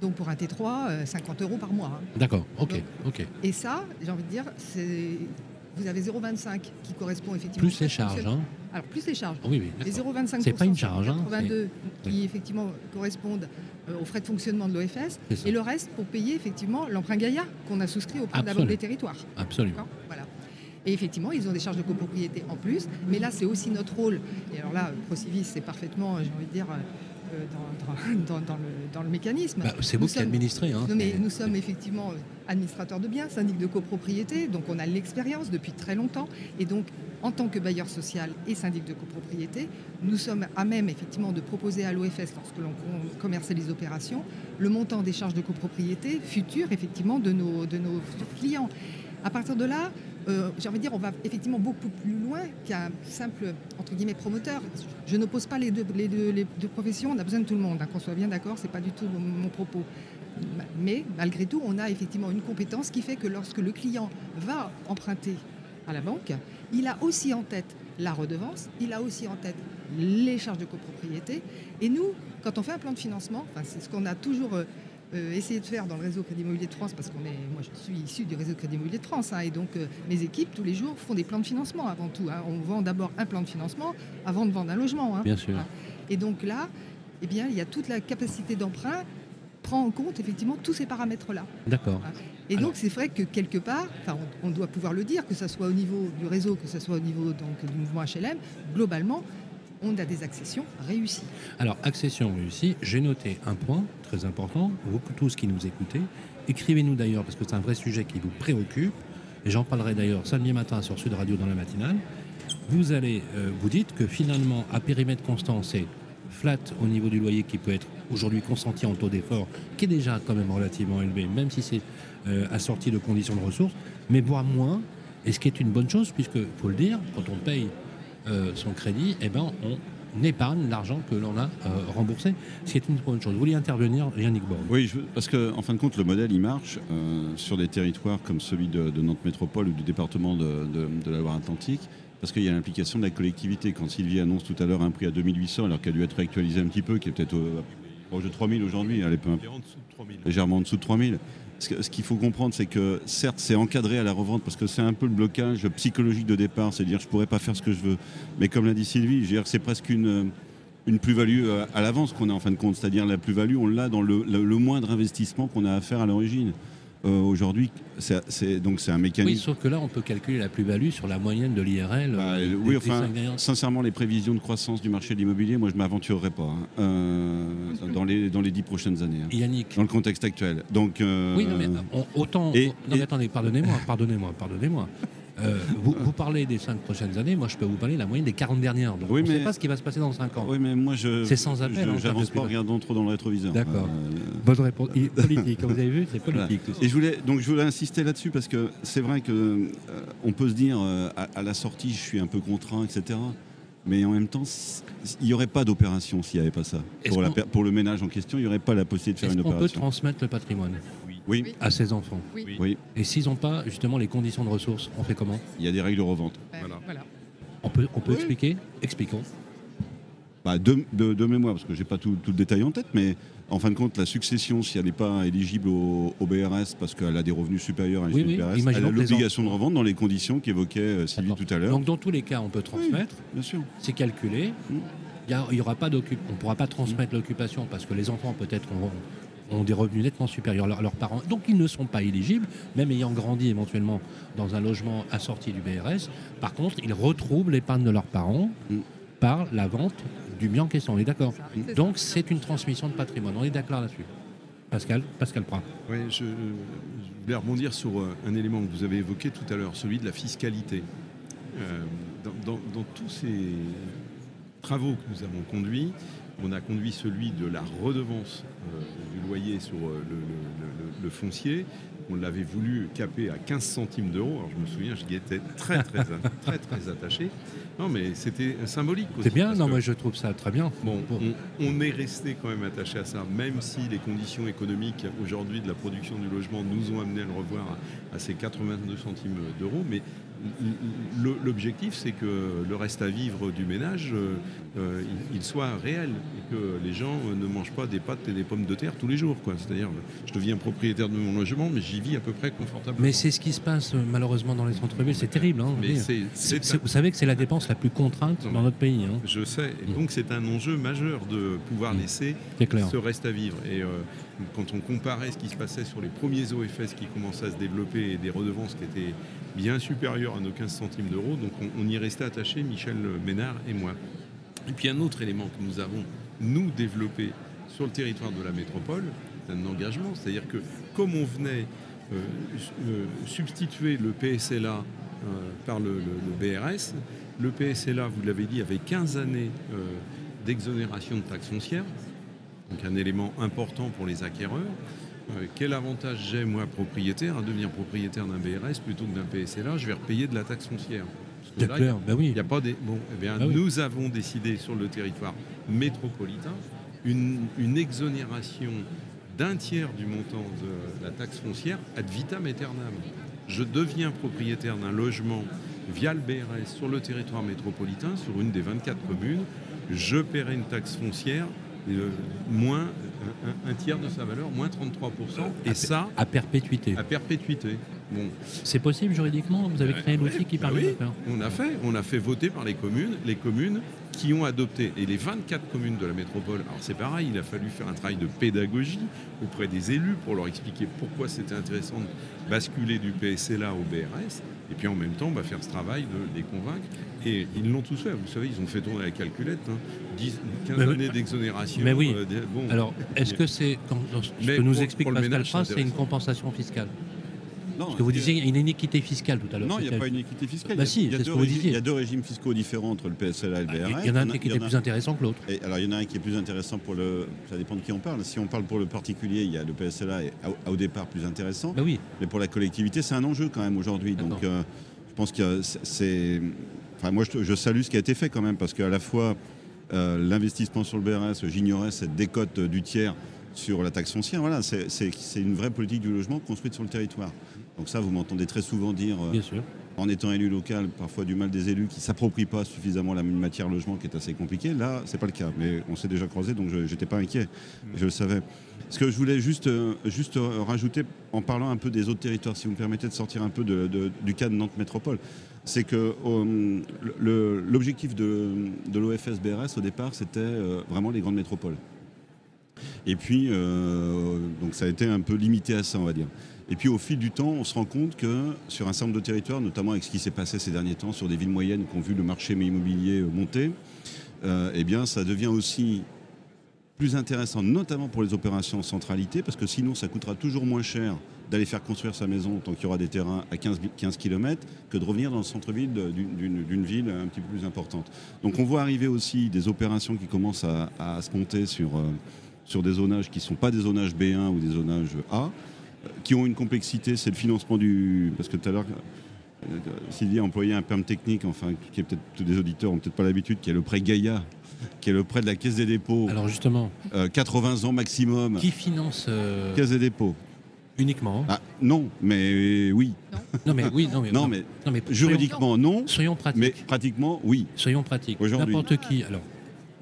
Donc pour un T3, euh, 50 euros par mois. hein. D'accord, ok, Donc, ok. Et ça, j'ai envie de dire, c'est vous avez 0,25 qui correspond effectivement. Plus les charges, hein Alors plus les charges. Oui, oui. Les d'accord. 0,25 C'est pas une charge, hein, 82 qui effectivement correspondent euh, aux frais de fonctionnement de l'OFS et le reste pour payer effectivement l'emprunt Gaïa qu'on a souscrit auprès de la Banque des territoires. Absolument. Voilà. Et effectivement, ils ont des charges de copropriété en plus, mais là, c'est aussi notre rôle. Et alors là, Procivis, c'est parfaitement, j'ai envie de dire, euh, dans, dans- le, dans le mécanisme. Bah, c'est vous qui administrez. Hein, non, mais nous sommes effectivement euh, administrateurs de biens, syndic de copropriété, donc on a l'expérience depuis très longtemps. Et donc, en tant que bailleur social et syndic de copropriété, nous sommes à même effectivement de proposer à l'OFS, lorsque l'on com- commercialise l'opération, le montant des charges de copropriété futures effectivement de nos, de nos futurs clients. À partir de là, euh, j'ai envie de dire, on va effectivement beaucoup plus loin qu'un simple entre guillemets promoteur. Je n'oppose pas les deux, les, deux, les deux professions, on a besoin de tout le monde, hein, qu'on soit bien d'accord, c'est pas du tout mon, propos. Mais malgré tout, on a effectivement une compétence qui fait que lorsque le client va emprunter à la banque, il a aussi en tête la redevance, il a aussi en tête les charges de copropriété. Et nous, quand on fait un plan de financement, enfin, c'est ce qu'on a toujours euh, essayé de faire dans le réseau Crédit Immobilier de France, parce qu'on est, moi je suis issu du réseau Crédit Immobilier de France, hein, et donc euh, mes équipes tous les jours font des plans de financement avant tout. hein. On vend d'abord un plan de financement avant de vendre un logement. hein. Bien sûr. Et donc là, eh bien, il y a toute la capacité d'emprunt prend en compte effectivement tous ces paramètres-là. D'accord. Et Alors- donc c'est vrai que quelque part, on, on doit pouvoir le dire, que ce soit au niveau du réseau, que ce soit au niveau donc, du mouvement HLM, globalement, on a des accessions réussies. Alors, accession réussie, j'ai noté un point très important. Vous tous qui nous écoutez, écrivez-nous d'ailleurs, parce que c'est un vrai sujet qui vous préoccupe. Et j'en parlerai d'ailleurs samedi matin sur Sud Radio dans la matinale. Vous allez, euh, vous dites que finalement, à périmètre constant, c'est flat au niveau du loyer qui peut être aujourd'hui consenti en taux d'effort, qui est déjà quand même relativement élevé, même si c'est euh, assorti de conditions de ressources, mais voire moins. Et ce qui est une bonne chose, puisque, faut le dire, quand on paye euh, son crédit, eh ben, on épargne l'argent que l'on a euh, remboursé, ce qui est une bonne chose. Vous vouliez intervenir, Yannick Borg Oui, je- parce qu'en en fin de compte, le modèle, il marche euh, sur des territoires comme celui de, de Nantes Métropole ou du département de, de- de la Loire-Atlantique, parce qu'il y a l'implication de la collectivité. Quand Sylvie annonce tout à l'heure un prix à 2800, alors qu'il a dû être actualisé un petit peu, qui est peut-être au- proche de 3000 aujourd'hui, elle est peu- Il est en dessous de 3000. légèrement en dessous de 3000. Ce qu'il faut comprendre, c'est que certes, c'est encadré à la revente parce que c'est un peu le blocage psychologique de départ, c'est à dire je pourrais pas faire ce que je veux. Mais comme l'a dit Sylvie, c'est presque une, plus-value euh, à l'avance qu'on a en fin de compte, c'est-à-dire la plus-value, on l'a dans le moindre investissement qu'on a à faire à l'origine. Euh, Aujourd'hui, c'est donc c'est un Oui, mécanisme. sauf que là, on peut calculer la plus-value sur la moyenne de l'IRL. Bah, euh, oui, enfin, sincèrement, les prévisions de croissance du marché de l'immobilier, moi, je m'aventurerais pas hein, euh, dans les dans les dix prochaines années, hein, Yannick. dans le contexte actuel. Donc, euh, Oui, non, mais on- autant. et- non, mais attendez, pardonnez-moi, pardonnez-moi, pardonnez-moi. Euh, vous, vous parlez des cinq prochaines années, moi je peux vous parler de la moyenne des 40 dernières. Donc Oui, on ne sait pas ce qui va se passer dans 5 ans. Oui, mais moi, je. C'est sans appel, je- de pas regardant trop dans le rétroviseur. D'accord. Euh, Bonne réponse. Politique, comme vous avez vu, c'est politique. ça. Et je voulais donc je voulais insister là-dessus parce que c'est vrai que euh, on peut se dire à, à la sortie je suis un peu contraint, etc. Mais en même temps, il n'y aurait pas d'opération s'il n'y avait pas ça. Pour, la qu'on- pour le ménage en question, il n'y aurait pas la possibilité de faire une qu'on peut opération. transmettre le patrimoine? Oui, Oui. à ses enfants Oui. oui, Et s'ils n'ont pas justement les conditions de ressources, on fait comment? Il y a des règles de revente. Ben, Voilà. voilà. On peut, on peut Oui. expliquer? Expliquons. Bah, de, de- de mémoire, parce que j'ai pas tout, tout le détail en tête, mais en fin de compte, la succession, si elle n'est pas éligible au, au BRS parce qu'elle a des revenus supérieurs à Oui, oui, BRS, elle a l'obligation de revendre dans les conditions qu'évoquait euh, Sylvie tout à l'heure. Donc dans tous les cas, on peut transmettre. Bien sûr. c'est calculé. Mm. Il y aura pas on ne pourra pas transmettre l'occupation parce que les enfants peut-être ont, ont des revenus nettement supérieurs à leurs- leurs parents. Donc ils ne sont pas éligibles, même ayant grandi éventuellement dans un logement assorti du BRS. Par contre, ils retrouvent l'épargne de leurs parents Mm. par la vente du bien en question. On est d'accord. Donc c'est une transmission de patrimoine. On est d'accord là-dessus. Pascal, Pascal Prat. Oui, je, je voulais rebondir sur euh, un élément que vous avez évoqué tout à l'heure, celui de la fiscalité. Euh, dans, dans- dans tous ces travaux que nous avons conduits, on a conduit celui de la redevance euh, du loyer sur euh, le, le- le- le foncier. On l'avait voulu caper à 15 centimes d'euros. Alors je me souviens, je y étais très très très très attaché. Non, mais c'était symbolique. C'est bien Non, moi je trouve ça très bien. Bon, on, on est resté quand même attaché à ça, même si les conditions économiques aujourd'hui de la production du logement nous ont amené à le revoir à, à ces 82 centimes d'euros. Mais l'objectif, c'est que le reste à vivre du ménage, euh, euh, il, il soit réel et que les gens ne mangent pas des pâtes et des pommes de terre tous les jours. C'est-à-dire, je deviens propriétaire de mon logement, mais j'y vis à peu près confortablement. Mais c'est ce qui se passe euh, malheureusement dans les centres-villes. C'est terrible. hein, Mais vous savez que c'est la dépense la plus contrainte Non, dans notre pays. hein. Je sais. Et donc, c'est un enjeu majeur de pouvoir Mm. laisser ce reste à vivre. Et euh, quand on comparait ce qui se passait sur les premiers OFS qui commençaient à se développer et des redevances qui étaient bien supérieures à nos 15 centimes d'euros, donc on, y restait attaché, Michel Ménard et moi. Et puis un autre élément que nous avons, nous, développé sur le territoire de la métropole, c'est un engagement. C'est-à-dire que comme on venait euh, euh, substituer le PSLA euh, par le, le- BRS, le PSLA, vous l'avez dit, avait 15 années d'exonération de taxes foncières donc un élément important pour les acquéreurs. Euh, quel avantage j'ai, moi, propriétaire, à devenir propriétaire d'un BRS plutôt que d'un PSLA Je vais repayer de la taxe foncière. Parce que C'est là, clair. Ben oui. a pas des. Bon, eh bien, Ah oui. nous avons décidé sur le territoire métropolitain une, une exonération d'un tiers du montant de la taxe foncière ad vitam aeternam. Je deviens propriétaire d'un logement via le BRS sur le territoire métropolitain, sur une des 24 communes. Je paierai une taxe foncière euh, moins un, un tiers de sa valeur, moins 33%. Et À- ça, À perpétuité. à perpétuité. Bon, C'est possible juridiquement Vous avez créé l'outil qui bah permet oui, de faire on a fait, on a fait voter par les communes, les communes qui ont adopté. Et les 24 communes de la métropole, alors c'est pareil, il a fallu faire un travail de pédagogie auprès des élus pour leur expliquer pourquoi c'était intéressant de basculer du PSLA au BRS. Et puis en même temps, bah, faire ce travail de les convaincre. Et ils l'ont tous fait. Vous savez, ils ont fait tourner la calculette. hein. 10, 15 Mais oui. années d'exonération. Mais oui. euh, bon. Alors, est-ce que c'est, ce que nous explique Pascal c'est une compensation fiscale? Non, Parce que vous disiez il y a une inéquité fiscale tout à l'heure. Non, il n'y a pas une équité fiscale. Bah Il y a- si, il y a c'est ce deux régimes-. Il y a deux régimes fiscaux différents entre le PSLA et le BRS. Il y en a un qui était a- plus intéressant que l'autre. Alors il y en a un qui est plus intéressant pour le. Ça dépend de qui on parle. Si on parle pour le particulier, il y a le PSLA est au, au départ plus intéressant. Bah oui, Mais pour la collectivité, c'est un enjeu quand même aujourd'hui. Donc euh, je pense que c'est-. Enfin moi je, je salue ce qui a été fait quand même parce qu'à la fois euh, l'investissement sur le BRS, j'ignorais cette décote du tiers sur la taxe foncière. Voilà, c'est une vraie politique du logement construite sur le territoire. Donc ça, vous m'entendez très souvent dire. euh, bien sûr. en étant élu local, parfois du mal des élus qui s'approprient pas suffisamment la matière logement qui est assez compliquée. Là, c'est pas le cas, mais on s'est déjà croisé, donc je n'étais pas inquiet. Je le savais. Ce que je voulais juste, euh, juste euh, rajouter, en parlant un peu des autres territoires, si vous me permettez de sortir un peu de- de- du cas de Nantes Métropole, c'est que l'objectif de, de l'OFS BRS au départ, c'était euh, vraiment les grandes métropoles. Et puis, euh, donc ça a été un peu limité à ça, on va dire. Et puis au fil du temps, on se rend compte que sur un certain nombre de territoires, notamment avec ce qui s'est passé ces derniers temps sur des villes moyennes qui ont vu le marché immobilier euh, monter, euh, eh bien ça devient aussi plus intéressant, notamment pour les opérations en centralité, parce que sinon ça coûtera toujours moins cher d'aller faire construire sa maison tant qu'il y aura des terrains à 15, 15 km que de revenir dans le centre-ville d'une- ville un petit peu plus importante. Donc on voit arriver aussi des opérations qui commencent à, se monter sur, euh, sur des zonages qui ne sont pas des zonages B1 ou des zonages A, qui ont une complexité, c'est le financement du... Parce que tout à l'heure, euh, Sylvie a employé un terme technique, enfin, qui est peut-être tous les auditeurs ont peut-être pas l'habitude, qui est le prêt Gaïa, qui est le prêt de la Caisse des dépôts, Alors justement, euh, 80 ans maximum. qui finance euh, Caisse des dépôts. uniquement Ah, non, mais oui. Non mais oui, non mais, Non, mais non, mais juridiquement, non, Soyons, soyons pratiques. mais pratiquement, oui. Soyons pratiques. Aujourd'hui. N'importe qui, alors,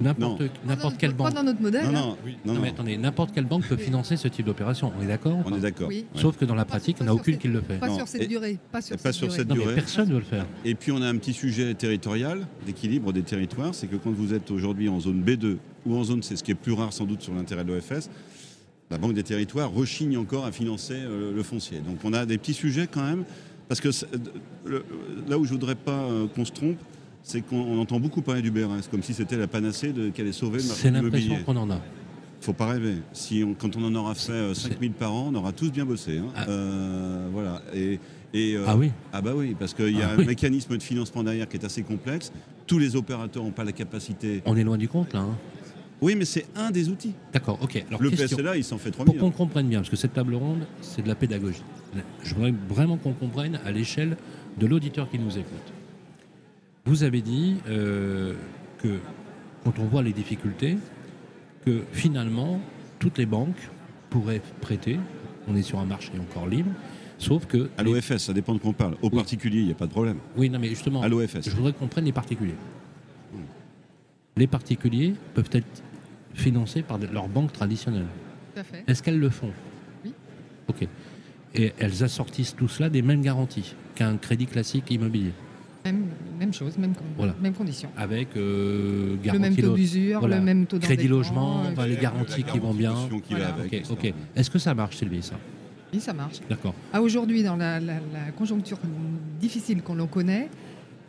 n'importe n'importe quelle Pas banque. dans notre modèle. Non, hein. non, Oui. non, Non, mais non, attendez, n'importe quelle banque peut financer ce type d'opération. On est d'accord on pas est d'accord. Oui. Sauf que dans la Pas- pratique, il pas n'y en a sur aucune qui le fait. Pas Non. sur cette Et- durée. Pas sur et pas cette sur durée. cette Non, mais durée. personne ne veut le faire. Et puis on a un petit sujet territorial, d'équilibre des territoires, c'est que quand vous êtes aujourd'hui en zone B2 ou en zone C, ce qui est plus rare sans doute sur l'intérêt de l'OFS, la Banque des territoires rechigne encore à financer euh, le foncier. Donc on a des petits sujets quand même, parce que c'est- le- là où je voudrais pas euh, qu'on se trompe, c'est qu'on on entend beaucoup parler du BRS, comme si c'était la panacée de, qui allait sauver le marché C'est de l'impression qu'on en a. faut pas rêver. Si on- quand on en aura fait euh, C'est- 5000 par an, on aura tous bien bossé. hein. Ah. Euh, voilà. Et, et, euh, Ah oui ah bah oui, parce qu'il y a Ah un oui. mécanisme de financement derrière qui est assez complexe. Tous les opérateurs n'ont pas la capacité. On est loin du compte là. hein. Oui, mais c'est un des outils. D'accord, ok. Alors, le question. PSLA, il s'en fait 3000. Pour qu'on comprenne bien, parce que cette table ronde, c'est de la pédagogie. Je voudrais vraiment qu'on comprenne à l'échelle de l'auditeur qui nous écoute. Vous avez dit euh, que quand on voit les difficultés, que finalement, toutes les banques pourraient prêter. On est sur un marché encore libre, sauf que. À les- l'OFS, ça dépend de quoi on parle. Au Oui. particulier, il n'y a pas de problème. Oui, non, mais justement, À l'OFS. je voudrais qu'on prenne les particuliers. Hmm. Les particuliers peuvent être financés par leurs banques traditionnelles. Tout à fait. Est-ce qu'elles le font? Oui. Ok. Et elles assortissent tout cela des mêmes garanties qu'un crédit classique immobilier, Même, même chose, même, con- Voilà. même condition. avec euh, Le garantie même taux d'usure, voilà. le même taux crédit logement, euh, enfin, les garanties qui vont bien. qui Voilà. avec. Est-ce que ça marche, Sylvie, ça? Oui, ça marche. D'accord. Ah, Aujourd'hui, dans la, la- la conjoncture difficile qu'on l'on connaît,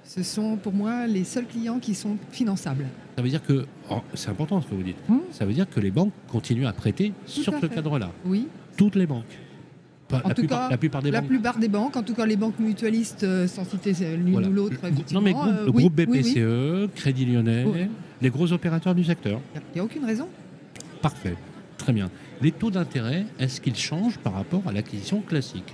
ce sont pour moi les seuls clients qui sont finançables. Ça veut dire que, oh, c'est important ce que vous dites, Hmm? ça veut dire que les banques continuent à prêter sur à ce fait. cadre-là. Oui, Toutes les banques. En la, tout plupart, cas, la plupart des la banques. plupart des banques, en tout cas les banques mutualistes, euh, sans citer l'une Voilà. ou l'autre. Non, mais groupe- euh, le oui, groupe oui, oui. BPCE, Crédit Lyonnais, les gros opérateurs du secteur. Il n'y a, aucune raison. Parfait. Très bien. Les taux d'intérêt, est-ce qu'ils changent par rapport à l'acquisition classique?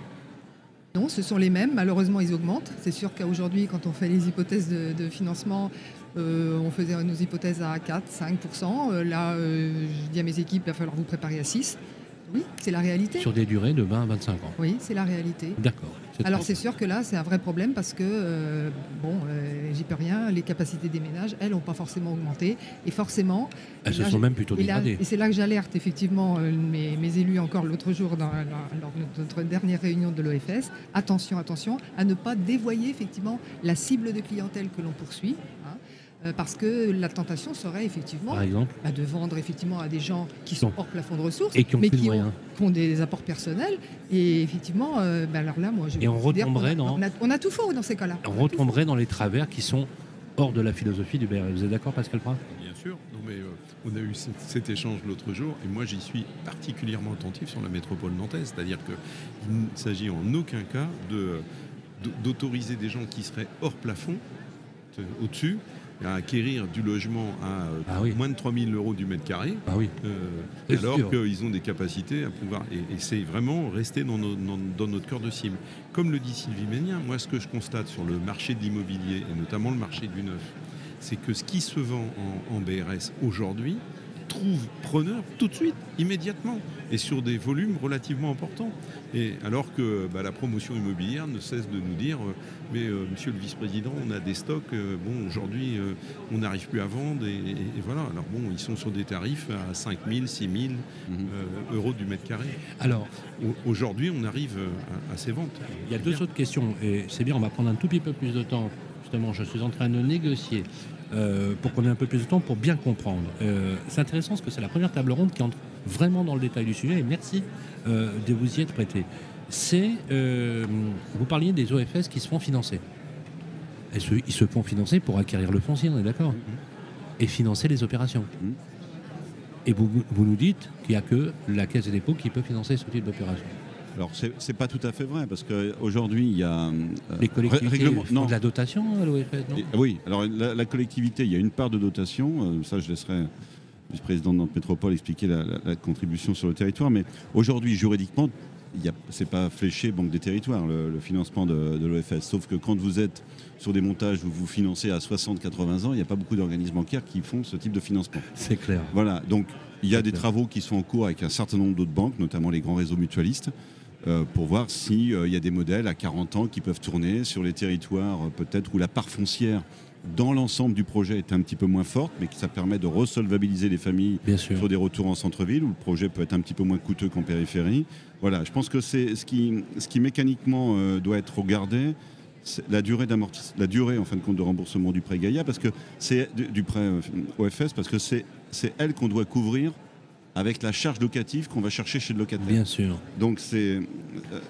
Non, ce sont les mêmes. Malheureusement, ils augmentent. C'est sûr qu'aujourd'hui, quand on fait les hypothèses de, de financement, euh, on faisait nos hypothèses à 4, 5% Euh, Là, je dis à mes équipes, il va falloir vous préparer à 6 Oui, c'est la réalité. sur des durées de 20 à 25 ans Oui, c'est la réalité. D'accord. Alors c'est sûr que là, c'est un vrai problème parce que, euh, bon, euh, j'y peux rien, les capacités des ménages, elles, n'ont pas forcément augmenté. Et forcément... Elles se sont même plutôt dégradées. et c'est là que j'alerte effectivement euh, mes, mes élus encore l'autre jour dans, dans- lors de notre dernière réunion de l'OFS. Attention, attention à ne pas dévoyer effectivement la cible de clientèle que l'on poursuit. hein, euh, parce que la tentation serait effectivement Par exemple, bah, de vendre effectivement à des gens qui sont hors plafond de ressources, et qui ont mais plus de qui ont, qui ont des apports personnels. Et effectivement, euh, bah, alors là, moi, je Et on considère qu'on a- retomberait dans- On a, on a tout faux dans ces cas-là. On retomberait dans les travers qui sont hors de la philosophie du BRS. Vous êtes d'accord, Pascal Prat Bien sûr. Non, mais euh, on a eu cet, cet échange l'autre jour et moi j'y suis particulièrement attentif sur la métropole nantaise. C'est-à-dire qu'il ne s'agit en aucun cas de- d'autoriser des gens qui seraient hors plafond, au-dessus, à acquérir du logement à euh, Ah oui. moins de 3000 euros du mètre carré. Ah oui. euh, alors qu'ils ont des capacités à pouvoir. Et, et c'est vraiment rester dans, nos- dans- dans notre cœur de cible. Comme le dit Sylvie Ménien, moi ce que je constate sur le marché de l'immobilier, et notamment le marché du neuf, c'est que ce qui se vend en, en BRS aujourd'hui trouve preneur tout de suite, immédiatement, et sur des volumes relativement importants. Et alors que bah, la promotion immobilière ne cesse de nous dire, euh, mais euh, Monsieur le Vice-président, on a des stocks, euh, bon aujourd'hui on n'arrive plus à vendre, et, et- et voilà. Alors bon, ils sont sur des tarifs à 5 000, 6 000 Mhm. euh, euros du mètre carré. Alors, Au- Aujourd'hui, on arrive à, à ces ventes. il y a deux autres questions, et c'est bien, on va prendre un tout petit peu plus de temps. Justement, je suis en train de négocier euh, pour qu'on ait un peu plus de temps pour bien comprendre. Euh, c'est intéressant parce que c'est la première table ronde qui entre vraiment dans le détail du sujet, et merci euh, de vous y être prêté. C'est, vous parliez des OFS qui se font financer. Et ils se font financer pour acquérir le foncier, on est d'accord Et financer les opérations. Mhm. Et vous, vous nous dites qu'il n'y a que la Caisse des dépôts qui peut financer ce type d'opération. Alors, c'est c'est pas tout à fait vrai, parce qu'aujourd'hui, il y a. euh, Les collectivités règlement- font non. de la dotation à l'OFS, non Et- oui, alors la, la collectivité, il y a une part de dotation, euh, ça je laisserai le vice-président de notre métropole expliquer la, la- la contribution sur le territoire, mais aujourd'hui, juridiquement, ce n'est pas fléché Banque des Territoires, le, le financement de, de l'OFS, sauf que quand vous êtes sur des montages où vous financez à 60-80 ans, il n'y a pas beaucoup d'organismes bancaires qui font ce type de financement. C'est clair. Voilà, donc il y a des clair. travaux qui sont en cours avec un certain nombre d'autres banques, notamment les grands réseaux mutualistes, euh, pour voir s'il y a des modèles à 40 ans qui peuvent tourner sur les territoires euh, peut-être où la part foncière dans l'ensemble du projet est un petit peu moins forte, mais que ça permet de resolvabiliser les familles Bien sûr. sur des retours en centre-ville où le projet peut être un petit peu moins coûteux qu'en périphérie. Voilà, je pense que c'est ce qui, ce qui mécaniquement euh, doit être regardé, c'est la durée la durée en fin de compte de remboursement du prêt Gaïa, parce que c'est du, prêt euh, OFS, parce que c'est elle qu'on doit couvrir avec la charge locative qu'on va chercher chez le locataire. Bien sûr. Donc c'est, euh,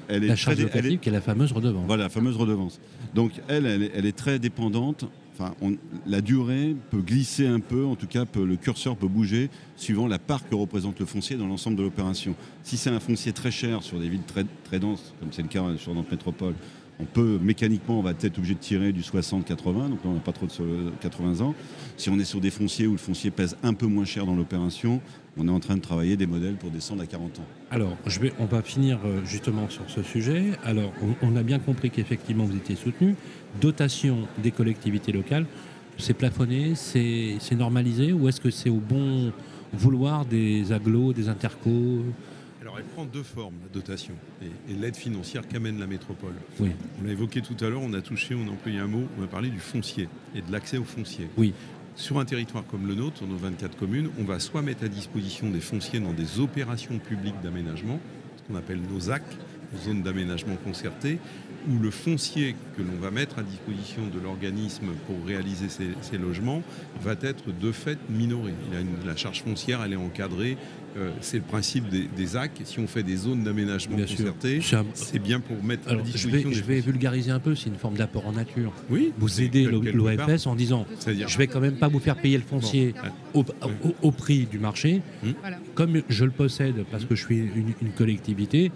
elle est La très charge elle est- locative qui est la fameuse redevance. voilà, la fameuse redevance. Donc elle, elle est, elle est très dépendante. Enfin, on- la durée peut glisser un peu, en tout cas, peut- le curseur peut bouger suivant la part que représente le foncier dans l'ensemble de l'opération. Si c'est un foncier très cher sur des villes très, très denses, comme c'est le cas sur notre métropole, on peut mécaniquement, on va peut-être obligé de tirer du 60-80, donc là on n'a pas trop de so- 80 ans. Si on est sur des fonciers où le foncier pèse un peu moins cher dans l'opération, on est en train de travailler des modèles pour descendre à 40 ans. Alors, on va finir euh, justement sur ce sujet. Alors, on, a bien compris qu'effectivement, vous étiez soutenu. Dotation des collectivités locales, c'est plafonné, c'est c'est normalisé ou est-ce que c'est au bon vouloir des agglos, des intercos? Alors elle prend deux formes, la dotation et, et l'aide financière qu'amène la métropole. Oui. On l'a évoqué tout à l'heure, on a touché, on a employé un mot, on a parlé du foncier et de l'accès au foncier. Oui. Sur un territoire comme le nôtre, sur nos 24 communes, on va soit mettre à disposition des fonciers dans des opérations publiques d'aménagement, ce qu'on appelle nos ZAC, zones d'aménagement concerté, où le foncier que l'on va mettre à disposition de l'organisme pour réaliser ces, ces logements va être de fait minoré. Il a une- la charge foncière, elle est encadrée. euh, c'est le principe des, des ZAC. Si on fait des zones d'aménagement Bien sûr. concerté, C'est un- c'est bien pour mettre à Alors, je disposition vais, des je vais vulgariser un peu, c'est une forme d'apport en nature. Oui, Vous aidez l'OFS en disant je vais quand même pas vous faire payer le foncier au, au- au prix du marché. Voilà. Comme je le possède parce que je suis une, une collectivité,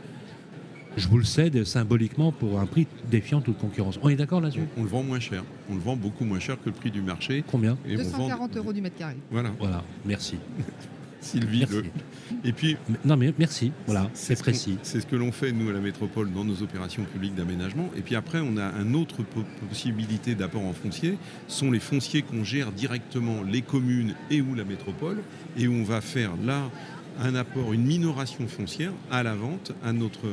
je vous le cède symboliquement pour un prix défiant toute concurrence. On est d'accord là-dessus? On, on le vend moins cher. On le vend beaucoup moins cher que le prix du marché. Combien? Et on vend- 240 euros du mètre carré. Voilà, Voilà, merci. Sylvie. Merci. le- Et puis, Mais- Non mais merci, voilà, c'est ce précis. C'est ce que l'on fait, nous, à la métropole, dans nos opérations publiques d'aménagement. Et puis après, on a une autre po- possibilité d'apport en foncier, sont les fonciers qu'on gère directement, les communes et ou la métropole, et où on va faire là un apport, une minoration foncière à la vente à, notre,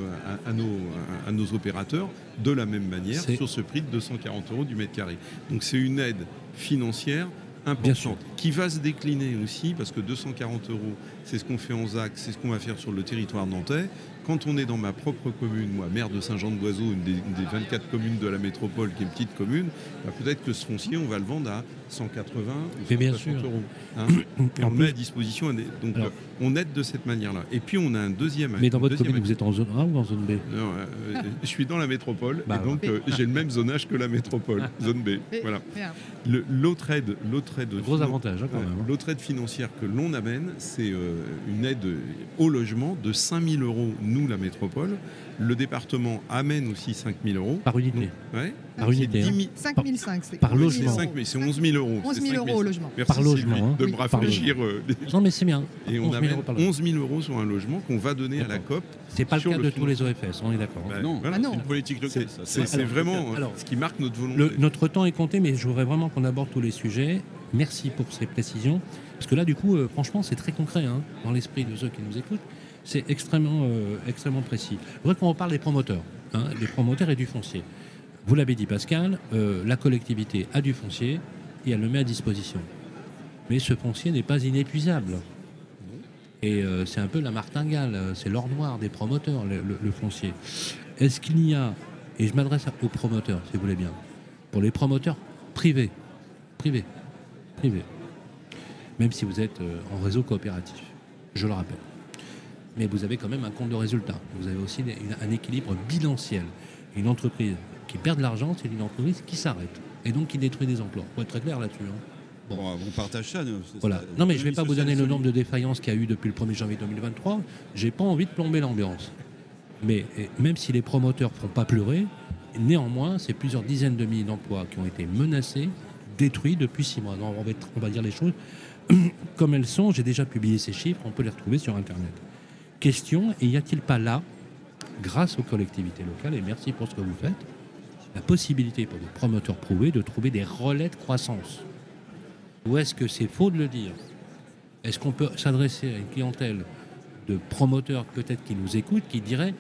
à, à nos, à, nos opérateurs de la même manière sur ce prix de 240 euros du mètre carré. Donc c'est une aide financière importante qui va se décliner aussi parce que 240 euros, c'est ce qu'on fait en ZAC, c'est ce qu'on va faire sur le territoire nantais. Quand on est dans ma propre commune, moi, maire de Saint-Jean-de-Boiseau, une des, une des 24 communes de la métropole, qui est une petite commune, bah, peut-être que ce foncier, on va le vendre à 180 ou Mais bien 160 sûr. euros. hein. et on le met à disposition. Donc Alors- euh, on aide de cette manière-là. Et puis on a un deuxième. Mais dans votre commune, vous êtes en zone A ou en zone B? Non, euh, je suis dans la métropole Bah, et donc euh, j'ai le même zonage que la métropole, zone B. Voilà. L'autre aide, l'autre aide, Gros finan- avantage hein, quand même. hein. L'autre aide financière que l'on amène, c'est euh, une aide au logement de 5 000 euros, nous, la métropole. Le département amène aussi 5 000 euros. Par unité. Donc, ouais, Par unité. 10 hein. 000 5005, c'est Par 11 000 logement. 5 000, c'est 11 000 euros. 11 c'est 000 5 euros au logement. Merci Par logement, hein. de Oui, me par rafraîchir. euh, les- Non, mais c'est bien. et 11 on 000 amène euros par logement. 11 000 euros sur un logement qu'on va donner à la. COP. C'est pas le cas le de tous les OFS, on est d'accord. Bah, non. voilà, Ah non. C'est une politique locale. C'est vraiment alors, ce qui marque notre volonté. Le- notre temps est compté, mais je voudrais vraiment qu'on aborde tous les sujets. Merci pour ces précisions. Parce que là, du coup, euh, franchement, c'est très concret hein, dans l'esprit de ceux qui nous écoutent. C'est extrêmement, euh, extrêmement précis. Je voudrais qu'on reparle des promoteurs, hein, des promoteurs et du foncier. Vous l'avez dit, Pascal, euh, la collectivité a du foncier et elle le met à disposition. Mais ce foncier n'est pas inépuisable. Et euh, c'est un peu la martingale, c'est l'or noir des promoteurs, le, le- foncier. Est-ce qu'il y a, et je m'adresse aux promoteurs, si vous voulez bien, pour les promoteurs privés, privés, privés, même si vous êtes en réseau coopératif, je le rappelle. Mais vous avez quand même un compte de résultat. Vous avez aussi un équilibre bilanciel. Une entreprise qui perd de l'argent, c'est une entreprise qui s'arrête et donc qui détruit des emplois. Pour être très clair là-dessus. hein. Bon, on partage ça. nous. Voilà. ça. Non, mais je ne vais pas vous donner le nombre de défaillances qu'il y a eu depuis le 1er janvier 2023. J'ai pas envie de plomber l'ambiance. Mais même si les promoteurs ne font pas pleurer, néanmoins, c'est plusieurs dizaines de milliers d'emplois qui ont été menacés, détruits depuis six mois. Non, on, va être- on va dire les choses comme elles sont. J'ai déjà publié ces chiffres, on peut les retrouver sur Internet. Question, et y a-t-il pas là, grâce aux collectivités locales, et merci pour ce que vous faites, la possibilité pour des promoteurs prouvés de trouver des relais de croissance? Ou est-ce que c'est faux de le dire? Est-ce qu'on peut s'adresser à une clientèle de promoteurs peut-être qui nous écoutent, qui diraient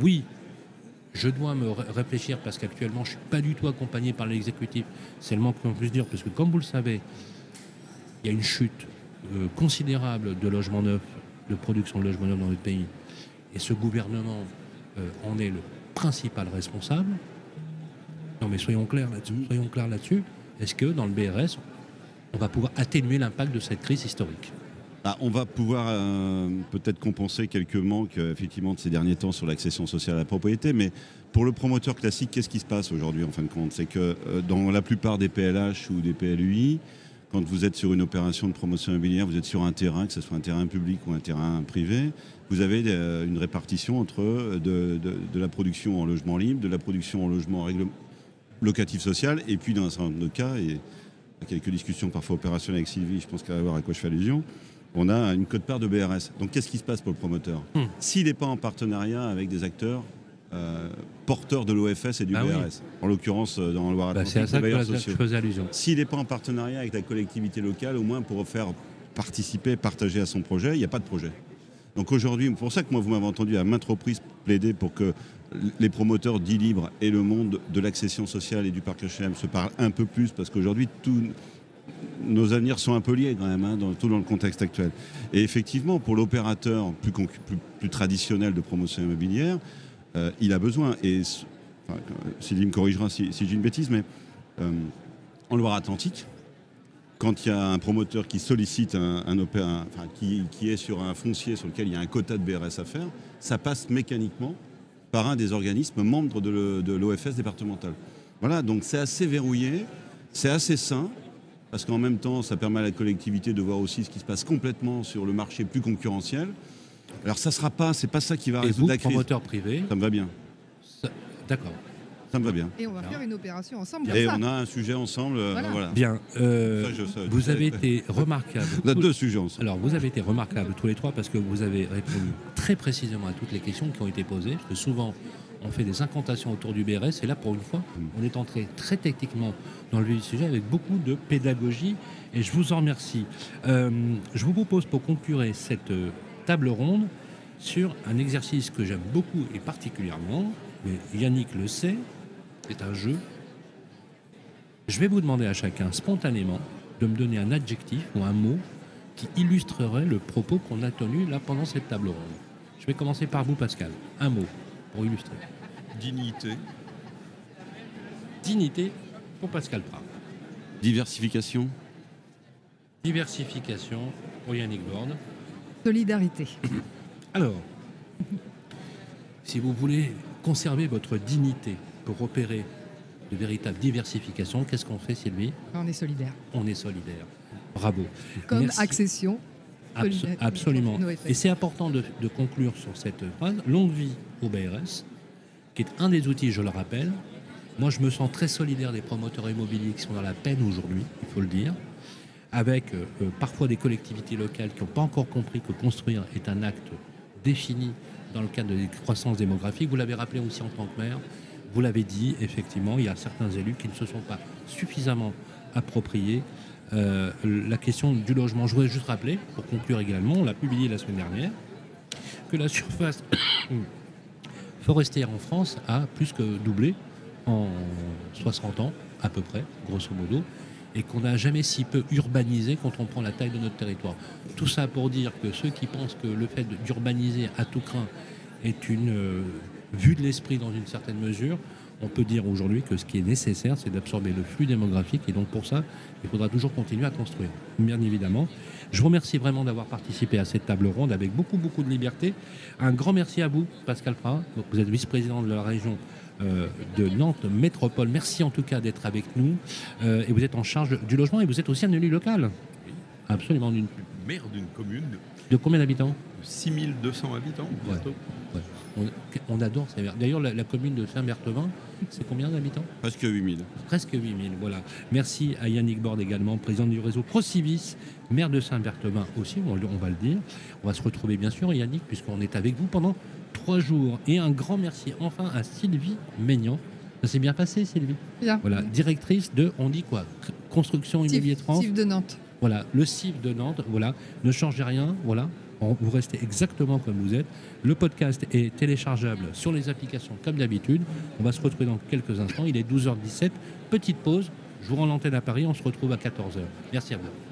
oui, je dois me ré- réfléchir parce qu'actuellement je ne suis pas du tout accompagné par l'exécutif. C'est le moins qu'on puisse dire, parce que comme vous le savez, il y a une chute euh, considérable de logements neufs, de production de logements neufs dans notre pays. Et ce gouvernement euh, en est le principal responsable. Non mais soyons clairs là-dessus. Soyons clairs là-dessus. Est-ce que dans le BRS, on va pouvoir atténuer l'impact de cette crise historique? Ah, on va pouvoir euh, peut-être compenser quelques manques euh, effectivement de ces derniers temps sur l'accession sociale à la propriété, mais pour le promoteur classique, qu'est-ce qui se passe aujourd'hui en fin de compte? C'est que euh, dans la plupart des PLH ou des PLUI, quand vous êtes sur une opération de promotion immobilière, vous êtes sur un terrain, que ce soit un terrain public ou un terrain privé, vous avez euh, une répartition entre euh, de, de- de la production en logement libre, de la production en logement locatif social, et puis dans un certain nombre de cas, et à quelques discussions parfois opérationnelles avec Sylvie, je pense qu'elle va voir à quoi je fais allusion, on a une cote-part de BRS. Donc qu'est-ce qui se passe pour le promoteur? Hmm. S'il n'est pas en partenariat avec des acteurs euh, porteurs de l'OFS et du Ah oui. BRS, en l'occurrence euh, dans le Bah, Loire-Atlantique, C'est à ça que je faisais allusion. S'il n'est pas en partenariat avec la collectivité locale, au moins pour faire participer, partager à son projet, il n'y a pas de projet. Donc aujourd'hui, c'est pour ça que moi, vous m'avez entendu à maintes reprises plaider pour que les promoteurs dits libres et le monde de l'accession sociale et du parc HLM se parlent un peu plus, parce qu'aujourd'hui, tous nos avenirs sont un peu liés quand même, hein, dans, tout dans le contexte actuel. Et effectivement, pour l'opérateur plus, concu- plus, plus traditionnel de promotion immobilière, euh, il a besoin, et euh, Sylvie me corrigera si, j'ai une bêtise, mais euh, en Loire-Atlantique, quand il y a un promoteur qui sollicite un, enfin, qui, est sur un foncier sur lequel il y a un quota de BRS à faire, ça passe mécaniquement par un des organismes membres de l'OFS départemental. Voilà, donc c'est assez verrouillé, c'est assez sain, parce qu'en même temps, ça permet à la collectivité de voir aussi ce qui se passe complètement sur le marché plus concurrentiel. Alors ça sera pas, c'est pas ça qui va Et résoudre vous, la crise. promoteur privé, Ça me va bien, ça- d'accord. ça me va bien. Et on va faire une opération ensemble. Et ça. on a un sujet ensemble, euh, Voilà. voilà. Bien. euh, Ça, je sais. vous avez été remarquable. On a deux sujets ensemble. Alors, vous avez été remarquables tous les trois parce que vous avez répondu très précisément à toutes les questions qui ont été posées. Parce que souvent, on fait des incantations autour du BRS et là, pour une fois, on est entré très techniquement dans le vif du sujet avec beaucoup de pédagogie et je vous en remercie. Euh, je vous propose pour conclure cette euh, table ronde sur un exercice que j'aime beaucoup et particulièrement, mais Yannick le sait, c'est un jeu. Je vais vous demander à chacun spontanément de me donner un adjectif ou un mot qui illustrerait le propos qu'on a tenu là pendant cette table ronde. Je vais commencer par vous, Pascal. Un mot pour illustrer. Dignité. Dignité pour Pascal Prat. Diversification. Diversification pour Yannick Borde. Solidarité. Alors, si vous voulez conserver votre dignité pour opérer de véritables diversifications, qu'est-ce qu'on fait, Sylvie? On est solidaire. On est solidaire. Bravo. Comme Merci. accession. Abso- absolument. Et c'est important de, de conclure sur cette phrase. Longue vie au BRS, qui est un des outils, je le rappelle. Moi, je me sens très solidaire des promoteurs immobiliers qui sont dans la peine aujourd'hui, il faut le dire, avec euh, euh, parfois des collectivités locales qui n'ont pas encore compris que construire est un acte défini dans le cadre de la croissance démographique. Vous l'avez rappelé aussi en tant que maire. Vous l'avez dit, effectivement, il y a certains élus qui ne se sont pas suffisamment appropriés euh, la question du logement. Je voudrais juste rappeler, pour conclure également, on l'a publié la semaine dernière, que la surface forestière en France a plus que doublé en 60 ans, à peu près, grosso modo, et qu'on n'a jamais si peu urbanisé quand on prend la taille de notre territoire. Tout ça pour dire que ceux qui pensent que le fait d'urbaniser à tout craint est une euh, vue de l'esprit dans une certaine mesure, on peut dire aujourd'hui que ce qui est nécessaire, c'est d'absorber le flux démographique, et donc pour ça, il faudra toujours continuer à construire, bien évidemment. Je vous remercie vraiment d'avoir participé à cette table ronde avec beaucoup, beaucoup de liberté. Un grand merci à vous, Pascal Prat. Vous êtes vice-président de la région de Nantes Métropole. Merci en tout cas d'être avec nous. Euh, et vous êtes en charge du logement et vous êtes aussi un élu local. Absolument. D'une- Maire d'une commune De combien d'habitants de 6200 habitants bientôt. Ouais. on, on adore ça. D'ailleurs, la, la commune de Saint-Berthevin, c'est combien d'habitants Presque 8000. Presque 8000, voilà. Merci à Yannick Borde également, président du réseau Procivis, maire de Saint-Berthevin aussi, on va le dire. On va se retrouver bien sûr, Yannick, puisqu'on est avec vous pendant trois jours. Et un grand merci enfin à Sylvie Maignan. Ça s'est bien passé, Sylvie? Bien. Voilà, directrice de, on dit quoi? Construction Tif, France. Tif de Nantes. Voilà, le CIF de Nantes, voilà, ne changez rien, voilà, vous restez exactement comme vous êtes. Le podcast est téléchargeable sur les applications comme d'habitude. On va se retrouver dans quelques instants, il est 12h17, petite pause, je vous rends l'antenne à Paris, on se retrouve à 14h. Merci à vous.